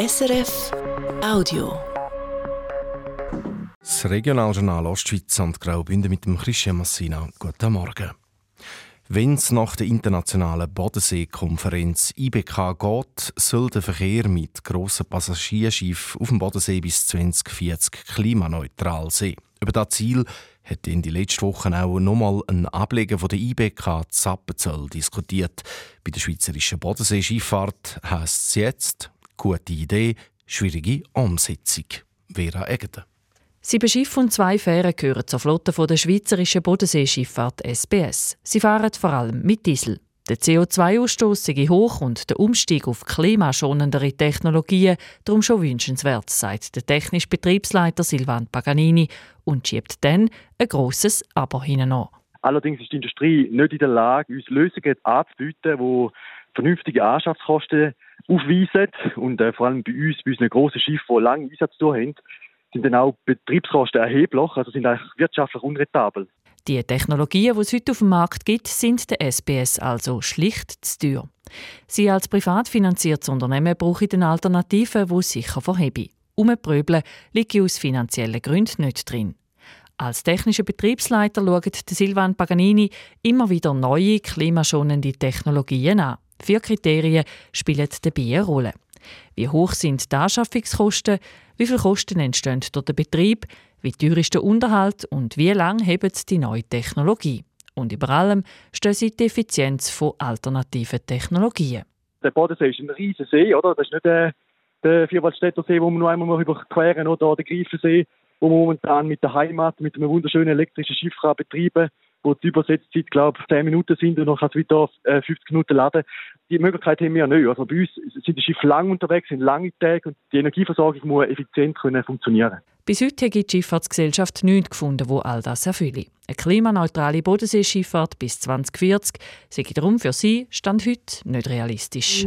SRF Audio. Das Regionaljournal Ostschweiz und Graubünden mit dem Christian Massina. Guten Morgen. Wenn es nach der internationalen Bodenseekonferenz IBK geht, soll der Verkehr mit grossen Passagierschiffen auf dem Bodensee bis 2040 klimaneutral sein. Über das Ziel hat in die letzten Wochen auch nochmal ein Ableger von der IBK Zappenzell diskutiert. Bei der schweizerischen Bodenseeschifffahrt heisst es jetzt, gute Idee, schwierige Umsetzung. Vera Egede. Sieben Schiffe und zwei Fähren gehören zur Flotte der schweizerischen Bodenseeschifffahrt SBS. Sie fahren vor allem mit Diesel. Der CO2-Ausstoß sei hoch und der Umstieg auf klimaschonendere Technologien darum schon wünschenswert, sagt der technische Betriebsleiter Silvan Paganini und schiebt dann ein grosses Aber hinein. Allerdings ist die Industrie nicht in der Lage, uns Lösungen anzubieten, die vernünftige Anschaffungskosten aufweisen und äh, vor allem bei uns, bei unseren grossen Schiffen, die lange Einsatz haben, sind dann auch Betriebskosten erheblich, also sind eigentlich wirtschaftlich unrentabel. Die Technologien, die es heute auf dem Markt gibt, sind der SPS also schlicht zu teuer. Sie als privat finanziertes Unternehmen brauchen eine Alternative, die sicher verhebe. Umpröbeln liegt aus finanziellen Gründen nicht drin. Als technischer Betriebsleiter schaut Silvan Paganini immer wieder neue klimaschonende Technologien an. Vier Kriterien spielen dabei eine Rolle. Wie hoch sind die Anschaffungskosten? Wie viele Kosten entstehen durch den Betrieb? Wie teuer ist der Unterhalt? Und wie lange hebt die neue Technologie? Und über allem stehen sie die Effizienz von alternativen Technologien. Der Bodensee ist ein riesiger See, oder? Das ist nicht der, der Vierwaldstätter See, wo wir noch einmal überqueren, oder der Greifensee, wo man momentan mit der Heimat, mit einem wunderschönen elektrischen Schiff betreiben kann wo die Übersetzzeit, glaube ich, 10 Minuten sind und noch kannst du wieder 50 äh, Minuten laden. Die Möglichkeit haben wir nicht. Also bei uns sind die Schiffe lang unterwegs, sind lange Tage und die Energieversorgung muss effizient können funktionieren. Bis heute hat die Schifffahrtsgesellschaft nichts gefunden, wo all das erfülle. Eine klimaneutrale Bodenseeschifffahrt bis 2040 sei darum für sie Stand heute nicht realistisch.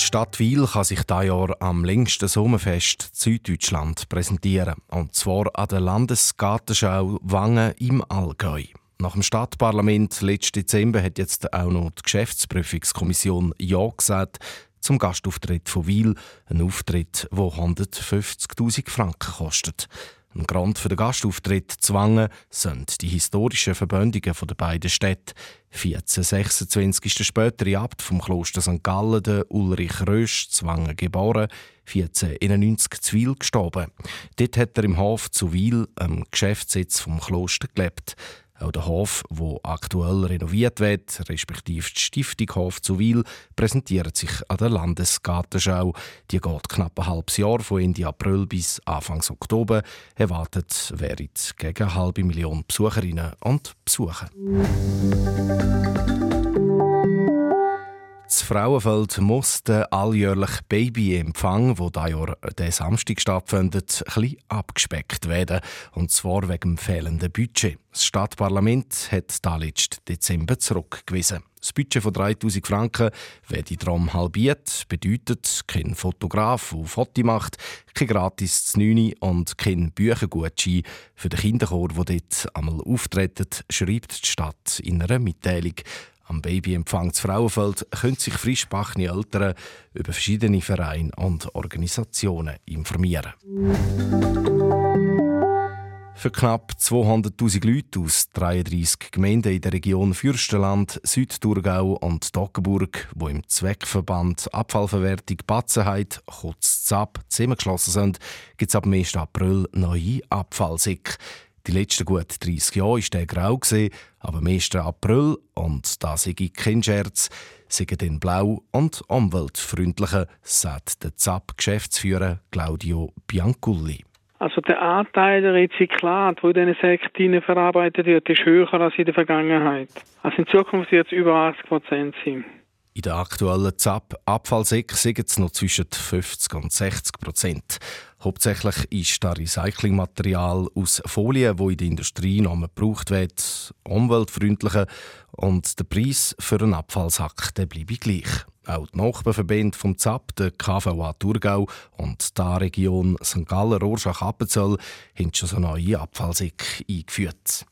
Die Stadt Wiel kann sich dieses Jahr am längsten Sommerfest Süddeutschland präsentieren. Und zwar an der Landesgartenschau Wangen im Allgäu. Nach dem Stadtparlament letzten Dezember hat jetzt auch noch die Geschäftsprüfungskommission Ja gesagt zum Gastauftritt von Wiel. Ein Auftritt, der 150.000 Franken kostet. Ein Grund für den Gastauftritt Zwangen sind die historischen Verbündungen der beiden Städte. 1426 ist der spätere Abt vom Kloster St. Gallen, der Ulrich Rösch, Zwangen geboren, 1491 zu Wil gestorben. Dort hat er im Hof zu Wil, am Geschäftssitz vom Kloster, gelebt. Auch der Hof, wo aktuell renoviert wird, respektive die Stiftung Hof zu Wil, präsentiert sich an der Landesgartenschau. Die geht knapp ein halbes Jahr, von Ende April bis Anfang Oktober. Erwartet werden gegen eine halbe Million Besucherinnen und Besucher. Frauenfeld muss der alljährliche Babyempfang, der dieses Jahr diesen Samstag stattfindet, etwas abgespeckt werden. Und zwar wegen dem fehlenden Budget. Das Stadtparlament hat da letzten Dezember zurückgewiesen. Das Budget von 3000 Franken werde darum halbiert, bedeutet kein Fotograf, der Foto macht, kein gratis Znüni und kein Büchergutschein für den Kinderchor, der dort einmal auftreten, schreibt die Stadt in einer Mitteilung. Am Babyempfang zu Frauenfeld können sich frischbachene Eltern über verschiedene Vereine und Organisationen informieren. Für knapp 200.000 Leute aus 33 Gemeinden in der Region Fürstenland, Südthurgau und Toggenburg, wo im Zweckverband Abfallverwertung Batzenheit, kurz ZAP, zusammengeschlossen sind, gibt es ab 1. April neue Abfallsäcke. Die letzten gut 30 Jahre war der grau, aber am 1. April, und da sei kein Scherz, sind den blau und umweltfreundlicher, sagt der ZAP-Geschäftsführer Claudio Bianculli. Also der Anteil der Rezyklat, wo in diesen Sekten verarbeitet wird, ist höher als in der Vergangenheit. Also in Zukunft wird es über 80 Prozent sein. In der aktuellen ZAP-Abfallsäcke sind es noch zwischen 50 und 60 Prozent. Hauptsächlich ist das Recyclingmaterial aus Folien, wo in der Industrie noch gebraucht wird, umweltfreundlicher und der Preis für einen Abfallsack der bleibe gleich. Auch die Nachbarverbände vom ZAP, der KVA Thurgau und die Region St. Gallen, Rorschach, Appenzell haben schon so neue Abfallsäcke eingeführt.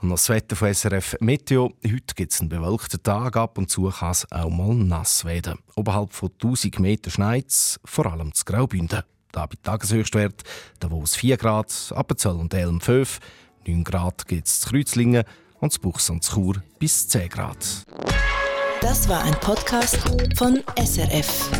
Und das Wetter von SRF Meteo. Heute gibt es einen bewölkten Tag, ab und zu kann es auch mal nass werden. Oberhalb von 1000 Meter schneit vor allem zu Graubünden. Da bei Tageshöchstwert Davos 4 Grad, Appenzell und Elm 5, 9 Grad gibt es zu Kreuzlingen und zu Buchs und zu Chur bis 10 Grad. Das war ein Podcast von SRF.